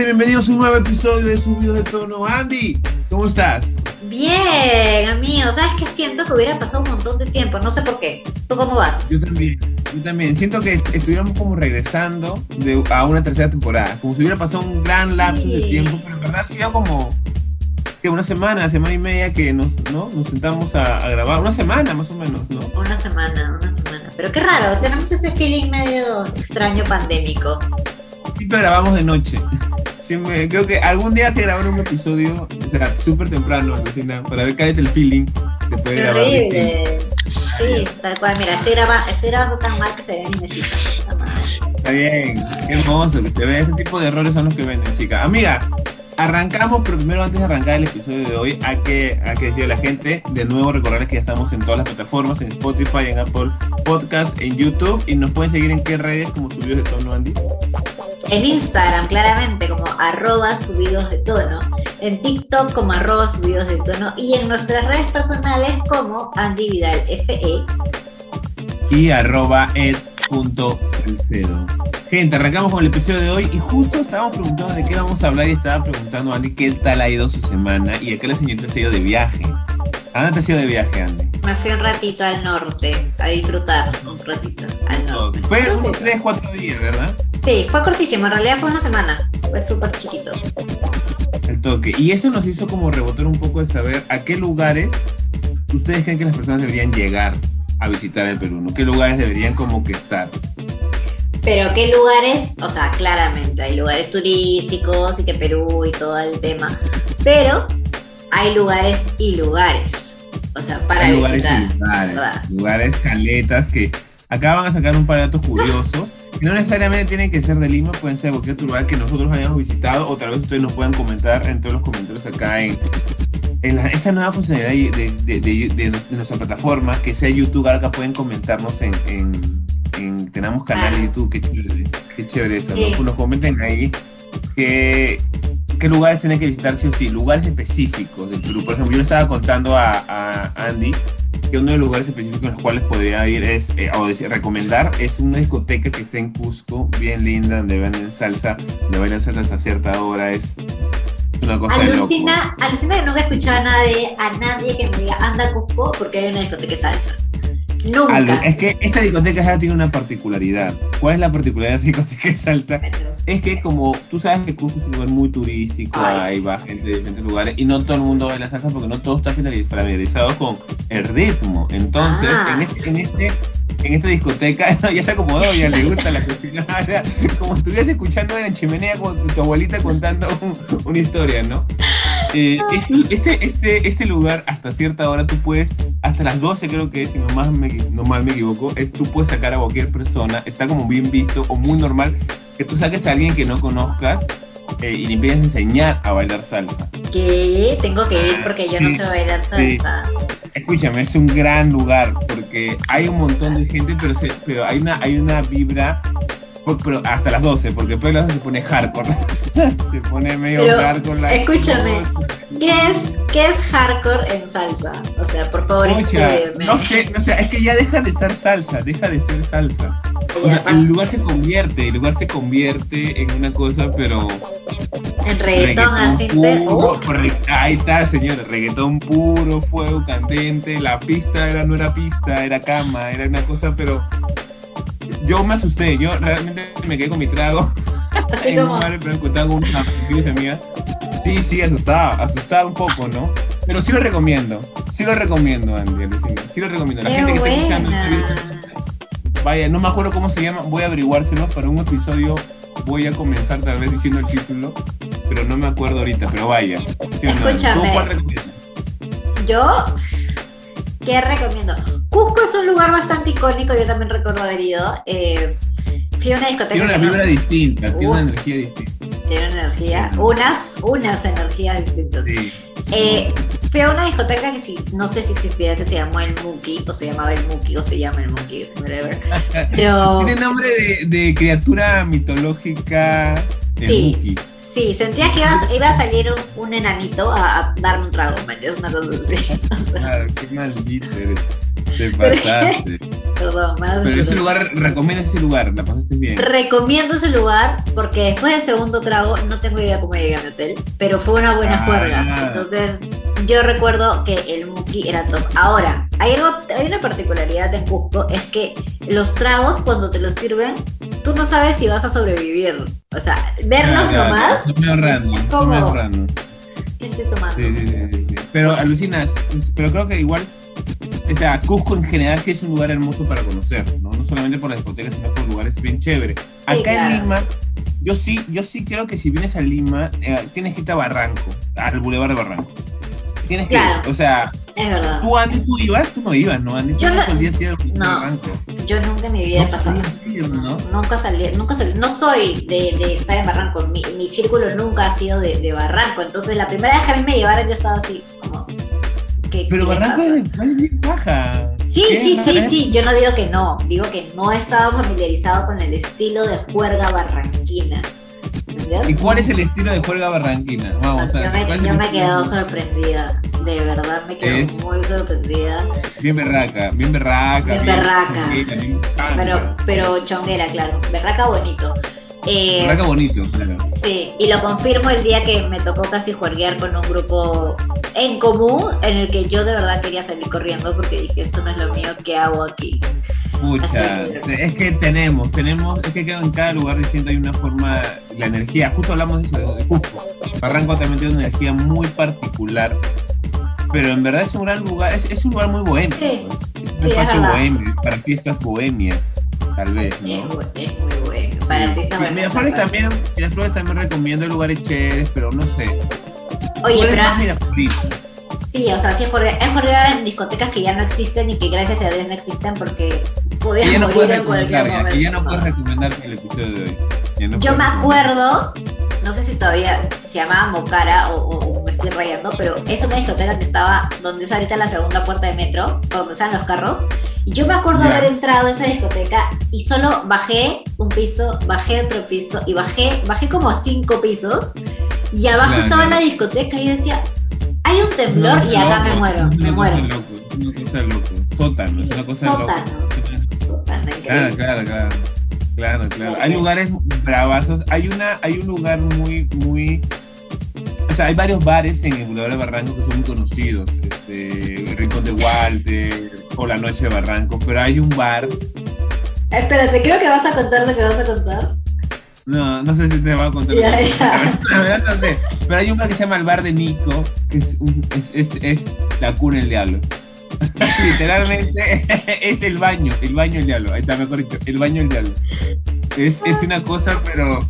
gente? Bienvenidos a un nuevo episodio de Subido de Tono. Andy, ¿cómo estás? Bien, amigo. ¿Sabes qué? Siento que hubiera pasado un montón de tiempo. No sé por qué. ¿Tú cómo vas? Yo también. Yo también. Siento que estuviéramos como regresando de, a una tercera temporada. Como si hubiera pasado un gran lapso de tiempo. Pero en verdad ha sido como que una semana, semana y media que nos, ¿no? nos sentamos a, grabar. Una semana más o menos, ¿no? Una semana, una semana. Pero qué raro. Tenemos ese feeling medio extraño pandémico. Siempre grabamos de noche. Creo que algún día te grabar un episodio, o sea, súper temprano, para ver cállate el feeling. Te puede grabar Sí, tal cual. Mira, estoy, estoy grabando tan mal que se ve mi mesita. Está bien, qué hermoso que te ve. Ese tipo de errores son los que venden, chica. Amiga, arrancamos, pero primero antes de arrancar el episodio de hoy, hay que, hay que decirle a la gente, de nuevo recordarles que ya estamos en todas las plataformas, en Spotify, en Apple Podcast, en YouTube, y nos pueden seguir en qué redes como subidos de tono, Andy. En Instagram, claramente, como arroba subidos de tono. En TikTok como arroba subidos de tono. Y en nuestras redes personales como Andy Vidal FE. Y arroba ed.cero. Gente, arrancamos con el episodio de hoy y justo estábamos preguntando de qué vamos a hablar y estaba preguntando a Andy qué tal ha ido su semana y acá la señorita se ha ido de viaje. ¿A dónde te has ido de viaje, Andy? Me fui un ratito al norte, a disfrutar un ratito al norte. Fue unos 3, 4 días, ¿verdad? Sí, fue cortísimo, en realidad fue una semana, fue súper chiquito. El toque. Y eso nos hizo como rebotar un poco de saber a qué lugares ustedes creen que las personas deberían llegar a visitar el Perú, ¿no? ¿Qué lugares deberían como que estar? Pero qué lugares, o sea, claramente hay lugares turísticos y que Perú y todo el tema, pero hay lugares y lugares, o sea, para hay visitar. Lugares, lugares, lugares, caletas que acá van a sacar un par de datos curiosos no necesariamente tienen que ser de Lima, pueden ser de cualquier otro lugar que nosotros hayamos visitado o tal vez ustedes nos puedan comentar en todos los comentarios acá en, en esta nueva funcionalidad de, nuestra plataforma, que sea YouTube, ahora pueden comentarnos en, en, tenemos canal de YouTube, qué chévere, qué chévere eso, ¿no? nos comenten ahí qué lugares tienen que visitar sí o sí, lugares específicos del Perú. Por ejemplo, yo le estaba contando a, a Andy que uno de los lugares específicos en los cuales podría ir es, eh, o decir, recomendar, es una discoteca que está en Cusco, bien linda, donde venden salsa, donde bailan salsa hasta cierta hora, es una cosa alucina, de locos. Alucina que nunca he escuchado a nadie, a nadie que me diga, anda a Cusco porque hay una discoteca de salsa. Nunca. es que esta discoteca ya tiene una particularidad. ¿Cuál es la particularidad de esta discoteca de salsa? Es que como tú sabes que Cusco es un lugar muy turístico, hay va gente de diferentes lugares y no todo el mundo baila salsa porque no todo está familiarizado con el ritmo. Entonces, ah. en, este, en, este, en esta discoteca ya se acomodó, ya le gusta la cocina. Como estuvieras escuchando en la chimenea con tu abuelita contando una historia, ¿no? Eh, este, este, este lugar, hasta cierta hora, tú puedes, hasta las 12 creo que es, si no, más me, no mal me equivoco, es tú puedes sacar a cualquier persona, está como bien visto o muy normal que tú saques a alguien que no conozcas eh, y le empieces a enseñar a bailar salsa. ¿Qué? Tengo que ir porque yo no sé bailar salsa. Escúchame, es un gran lugar porque hay un montón de gente, pero, pero hay, una, hay una vibra pero hasta las 12, porque después de las 12 se pone hardcore. se pone medio hardcore. La escúchame, ¿qué es, ¿qué es hardcore en salsa? O sea, por favor, escríbeme. No, que, o sea, es que ya deja de estar salsa, deja de ser salsa. O sea, el lugar se convierte, el lugar se convierte en una cosa, pero. En reggaetón, así puro, Ahí está, señor, reggaetón puro, fuego candente, la pista era, no era pista, era cama, era una cosa, pero yo me asusté, yo realmente me quedé con mi trago. Así como... Madre, pero con una. Sí, sí, asustaba, asustaba un poco, ¿no? Pero sí lo recomiendo, sí lo recomiendo, Andy, sí lo recomiendo. La gente que está escuchando vaya, no me acuerdo cómo se llama, voy a averiguárselo para un episodio. Voy a comenzar tal vez diciendo el título, pero no me acuerdo ahorita, pero vaya. ¿sí Escúchame. Yo, ¿qué recomiendo? Cusco es un lugar bastante icónico, yo también recuerdo haber ido. Eh, fui a una discoteca. Tiene una vibra distinta, tiene una energía distinta. Tiene una energía, unas, unas energías distintas. Sí. Eh, fui a una discoteca que sí, no sé si existía, que se llamó El Muki, o se llamaba El Muki, o se llama El Muki, whatever. Pero... Tiene nombre de, de criatura mitológica. El sí. Muki. Sí, sentía que iba, a salir un, enanito a, darme un trago, ¿me entiendes? Una cosa así. Claro, qué maldito eres. Te pasaste. perdón. Pero ese lugar, recomiendas ese lugar, la pasaste bien. Recomiendo ese lugar porque después del segundo trago, no tengo idea cómo llegué a mi hotel, pero fue una buena Ah, juerga. Entonces, yo recuerdo que el Muki era top. Ahora, hay, algo, hay una particularidad en Cusco, es que los tragos, cuando te los sirven, tú no sabes si vas a sobrevivir. O sea, verlos nomás, ¿Cómo? medio random. ¿qué estoy tomando? Sí, sí, sí. Pero alucinas, pero creo que igual, o sea, Cusco en general sí es un lugar hermoso para conocer, ¿no? No solamente por las discotecas, sino por lugares bien chéveres. Acá claro. en Lima, yo sí, yo sí creo que si vienes a Lima, eh, tienes que irte a Barranco, al Boulevard de Barranco. Tienes que, Claro. o sea, Es verdad. tú Andy, tú ibas, tú no ibas, ¿no? Tú Yo no solías ir al no. Yo nunca en mi vida he No pasado. ir, ¿no? Nunca salí, nunca salí, no soy de, de estar en Barranco, mi, mi círculo nunca ha sido de, de Barranco, entonces la primera vez que a mí me llevaron yo estaba así como... ¿qué- Pero qué Barranco es, es bien baja. Sí, sí, sí, sí, yo no digo que no, digo que no estaba familiarizado con el estilo de juerga barranquina. ¿Y cuál es el estilo de juerga barranquina? Vamos a yo ver. me, ¿cuál es yo me estilo? quedo sorprendida, de verdad me quedo ¿Es? muy sorprendida. Bien berraca, bien berraca. Bien berraca. chonguera, bien pántica. Pero, pero chonguera, claro, berraca bonito. Eh, Berraca bonito, claro. Sí, y lo confirmo el día que me tocó casi juerguear con un grupo en común en el que yo de verdad quería salir corriendo porque dije, esto no es lo mío, ¿qué hago aquí? Pucha, es que tenemos, tenemos, es que en cada lugar distinto hay una forma, la energía, justo hablamos de eso, de Cusco. Barranco también tiene una energía muy particular, pero en verdad es un gran lugar, es, es un lugar muy bohemio. Sí. Es un sí, es espacio verdad. bohemio, para fiestas bohemias, tal vez, Es, ¿no? es muy bueno. Para Sí. Y me Miraflores también, Miraflores también recomiendo lugares chéveres, pero no sé. Oye, ¿Cuál es pero sí, o sea, sí es juerga, es juerga en discotecas que ya no existen y que gracias a Dios no existen porque Que podías ya no morir en cualquier momento. ya no ¿no? puedes recomendar el episodio de hoy. No Yo me acuerdo, no sé si todavía se llamaba Mocara o, me estoy rayando, pero es una discoteca que estaba donde es ahorita la segunda puerta de metro, donde están los carros. Y yo me acuerdo Ya. haber entrado a esa discoteca y solo bajé un piso, bajé otro piso y bajé, bajé como cinco pisos y abajo estaba la discoteca y yo decía, hay un temblor Es y acá me loco, muero, me muero. loco, es una cosa loco. Sótano, es una cosa Sótano. Claro, claro, claro. Claro, claro. Hay lugares bravazos. Hay una, hay un lugar muy, muy. O sea, hay varios bares en el Boulevard de Barranco que son muy conocidos. Este, el Rincón de Walter o La Noche de Barranco. Pero hay un bar. Espérate, creo que vas a contar lo que vas a contar. No, no sé si te va a contar. Ya, ya. La verdad no sé. Pero hay un bar que se llama el Bar de Nico, que es, un- es, es, es la cuna del diablo. Literalmente es el baño, el baño del diablo. Ahí está, mejor dicho, el baño del diablo. Es, es una cosa, pero.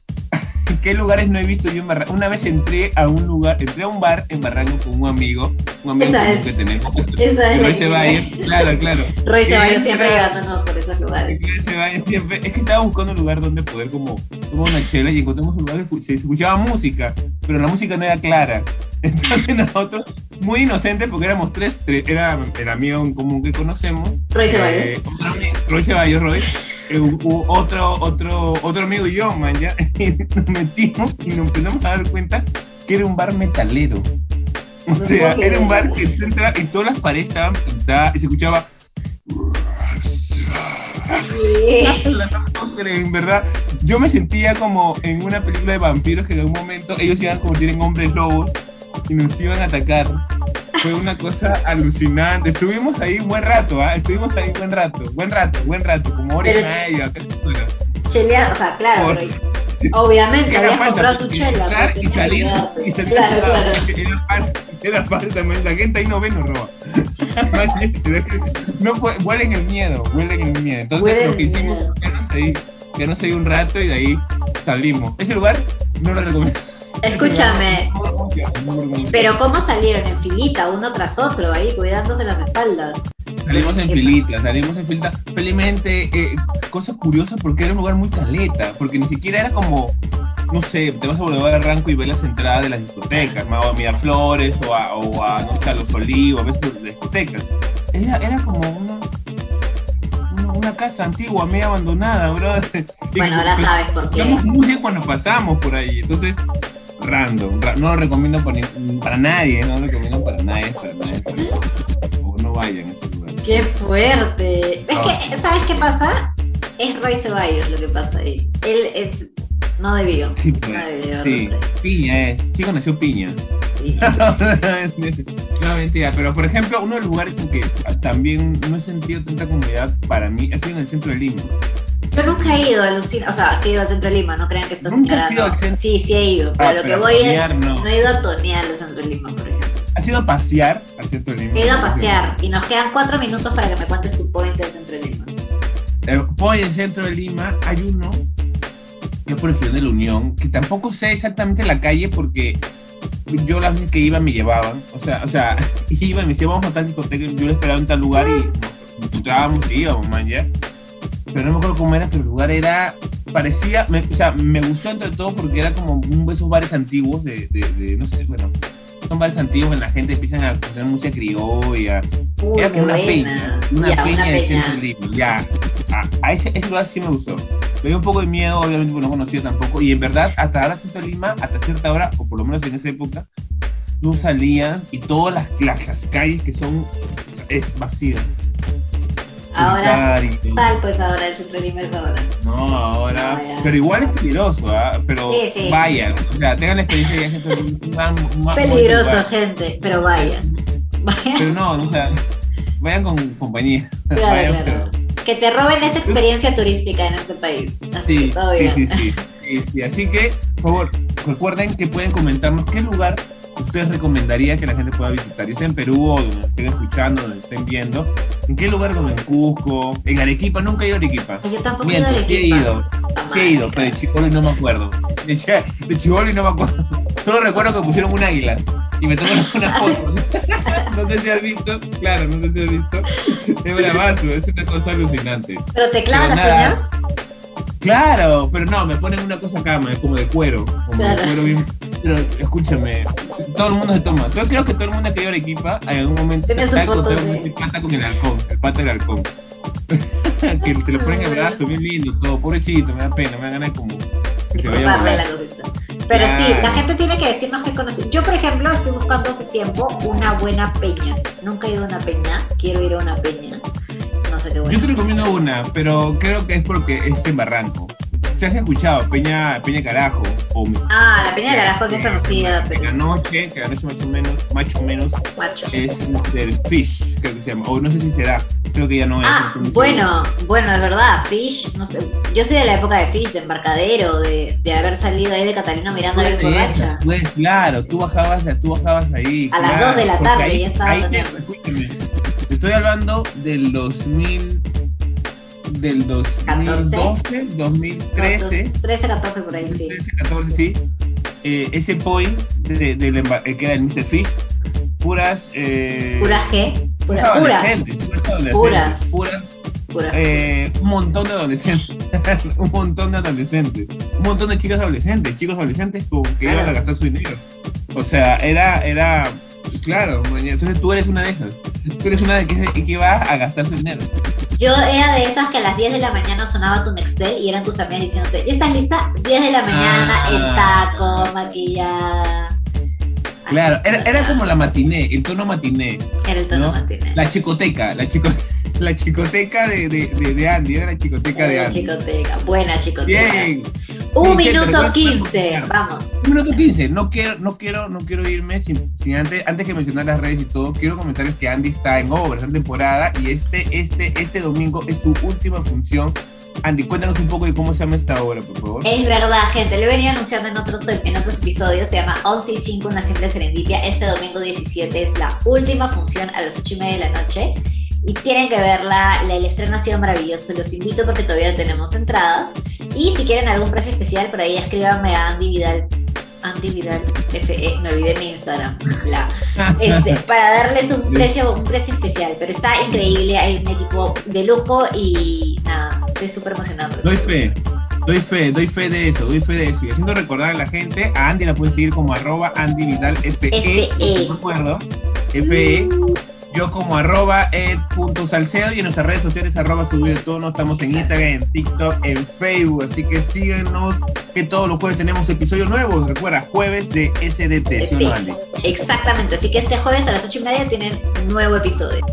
¿Qué lugares no he visto yo en Barranco? Una vez entré a un lugar, entré a un bar en Barranco con un amigo, un amigo Esa común es. que tenemos. Esa es Roy Ceballos, claro, claro. Roy Ceballos siempre llevándonos por esos lugares. Vaya siempre. Es que estaba buscando un lugar donde poder como tomar una chela y encontramos un lugar que se escuchaba música, pero la música no era clara. Entonces nosotros, muy inocentes, porque éramos tres, tres- era el amigo en común que conocemos. Roy Ceballos. eh, otro Roy Ceballos, Roy. eh, otro, otro, otro amigo y yo, man, ya. Y nos metimos y nos empezamos a dar cuenta que era un bar metalero. O sea, era un bar que tú entrabas y todas las paredes estaban pintadas y se escuchaba en verdad, yo me sentía como en una película de vampiros que en algún momento ellos se iban a convertir en hombres lobos y nos iban a atacar. Fue una cosa alucinante. Estuvimos ahí un buen rato, ¿ah? Estuvimos ahí un buen rato, buen rato, buen rato, como hora y media. Chelear, o sea, claro, Por- obviamente habías comprado tu chela. y salir, y salir Claro, claro. Era era falta, la gente ahí no ve, no roba. no huelen el miedo, huelen el miedo. Entonces Huelen lo que hicimos, miedo. quedarnos ahí, quedarnos ahí un rato y de ahí salimos. Ese lugar no lo recomiendo. Escúchame, pero ¿cómo salieron en filita, uno tras otro, ahí cuidándose las espaldas? Salimos en filita, salimos en filita. Felizmente, eh, cosa curiosa porque era un lugar muy caleta, porque ni siquiera era como, no sé, te vas a Boulevard de Ranco y ves las entradas de las discotecas, ¿no? o a Miraflores, o a, o a, no sé, a Los Olivos, ves las discotecas. Era, era como una, una, una casa antigua, medio abandonada, bro. Bueno, ahora sabes por qué. Muy bien cuando pasamos por ahí, entonces, random, ra- no lo recomiendo para, ni- para nadie, no lo recomiendo para nadie, para nadie, para nadie. O no vayan a ese lugar. ¡Qué fuerte! Es que, ¿sabes qué pasa? Es Roy Ceballos lo que pasa ahí. Él es, no debió. Sí, pues, no debió. sí. Piña es. Sí conoció Piña. Sí. no, mentira. Pero, por ejemplo, uno de los lugares en que también no he sentido tanta comunidad para mí ha sido en el centro de Lima. Yo nunca he ido a Lucina, o sea, sí he ido al centro de Lima, no crean que esto ¿Nunca has ido señalando. al centro? Sí, sí he ido, pero Ah, lo que voy es, no. no he ido a tonear al centro de Lima, por ejemplo. ¿Has ido a pasear al centro de Lima? He ido a pasear y nos quedan cuatro minutos para que me cuentes tu point del centro de Lima. Eh, Por el centro de Lima hay uno que es por el Girón de la Unión, que tampoco sé exactamente la calle porque yo las veces que iba me llevaban, o sea, o sea, iba y me decían, vamos a tal discoteca, yo lo esperaba en tal lugar y encontrábamos y íbamos, man, ya. Pero no me acuerdo cómo era, pero el lugar era, parecía, me- o sea, me gustó entre todo porque era como un de esos bares antiguos de, de, de, no sé, bueno, son bares antiguos en la gente empiezan a escuchar música criolla, Uy, era como una buena. peña, una Ya, peña una de peña. centro Lima, ya. A, a ese, ese lugar sí me gustó. Me dio un poco de miedo, obviamente, porque no conocía tampoco. Y en verdad, hasta ahora centro Lima, hasta cierta hora, o por lo menos en esa época, tú salías y todas las, las, las calles que son es vacías. Ahora, sal pues ahora, el centro de Lima es ahora. No, ahora. No, ya. pero igual es peligroso, ¿ah? Pero Sí, sí. vayan. O sea, tengan la experiencia de centro de Peligroso, gente, pero vaya. Vaya, Pero no, o sea, vayan con compañía. claro, Vayan, claro. Que te roben esa experiencia turística en este país. Así Sí, que todo sí, bien. sí, sí, sí, sí. Así que, por favor, recuerden que pueden comentarnos qué lugar ustedes recomendarían que la gente pueda visitar. Ya sea en Perú o donde estén escuchando, donde estén viendo. ¿En qué lugar? Como en Cusco, en Arequipa. Nunca he ido a Arequipa. Yo tampoco he ido a sí he Arequipa. ido. Sí he ido, pero de chivolo no me acuerdo. De, chi- de chivolo no me acuerdo. Solo recuerdo que pusieron un águila y me tomaron una foto. No sé si has visto. Claro, no sé si has visto. Es bravazo, es una cosa alucinante. ¿Pero te clavan las uñas? Claro, pero no, me ponen una cosa acá, me- como de cuero. Como Claro. de cuero bien. Pero escúchame, todo el mundo se toma. Yo creo que todo el mundo que ido a Arequipa, en algún momento se foto contar de- pata con el halcón, el pata del halcón. que te lo ponen en el brazo, bien lindo, todo. Pobrecito, me da pena, me da ganas como que se vaya a volar. Pero sí, la gente tiene que decirnos qué conoce. Yo, por ejemplo, estoy buscando hace tiempo una buena peña. Nunca he ido a una peña, quiero ir a una peña. No sé qué Yo bueno. te recomiendo una, pero creo que es porque es en Barranco. ¿Te has escuchado? Peña, Peña Carajo. Ah, la peña de Carajo sí es conocida, Que pero anoche, que anoche más o menos, más o menos, macho. es del Fish, creo que se llama. O no sé si será. Creo que ya no es. Ah, no bueno, bueno, es verdad, Fish, no sé, yo soy de la época de Fish, de embarcadero, de, de haber salido ahí de Catalina Miranda seguro. borracha. Pues, claro, tú bajabas, tú bajabas ahí. A las claro, dos de la tarde ahí- ya estaba ahí estoy hablando del 2000, del 2012, 2013. 13, 14 por ahí, sí. 13, 14, sí. Eh, ese point de, del emba- eh, que era el Mr. Fish, puras. Eh, Pura G, pura, puras, puras. Puras. puras, puras. eh, un montón de adolescentes. un montón de adolescentes. Un montón de chicas adolescentes, chicos adolescentes con que Claro. iban a gastar su dinero. O sea, era. era claro, entonces tú eres una de esas. Tú eres una de que, que va a gastar su dinero. Yo era de esas que a las 10 de la mañana sonaba tu Nextel y eran tus amigas diciéndote, ¿ya estás lista? 10 de la mañana, Ah. el taco, maquillada. Claro, era, era como la matiné, el tono matiné. Era el tono ¿no? matiné. La chicoteca, la, chico, la chicoteca de, de, de, Andy, era la chicoteca de Andy. chicoteca, buena chicoteca. Bien. Un minuto 15, vamos. Un minuto 15. No quiero, no quiero, no quiero irme sin, sin antes, antes que mencionar las redes y todo. Quiero comentarles que Andy está en obras, en temporada y este, este, este domingo es su última función. Andy, cuéntanos un poco de cómo se llama esta obra, por favor. Es verdad, gente, lo he venido anunciando en otros, en otros episodios, se llama 11 y 5, una simple serendipia. Este domingo 17 es la última función a las 8 y media de la noche. Y tienen que verla, la- el estreno ha sido maravilloso, los invito porque todavía tenemos entradas. Y si quieren algún precio especial, por ahí escríbanme a Andy Vidal, Andy Vidal FE, me olvidé mi Instagram, bla. Este, para darles un precio, un precio especial, pero está increíble, hay un equipo de lujo y nada, estoy súper emocionada. por Doy fe, doy fe, doy fe de eso, doy fe de eso. Y haciendo recordar a la gente, a Andy la pueden seguir como arroba Andy Vidal FE. FE. no me acuerdo. FE. Yo como arroba ed.salcedo y en nuestras redes sociales arroba subido tono. Estamos en Instagram, en TikTok, en Facebook. Así que síganos que todos los jueves tenemos episodios nuevos. Recuerda, jueves de SDT, ¿sí o no, Andy? Exactamente, así que este jueves a las 8 y media tienen nuevo episodio.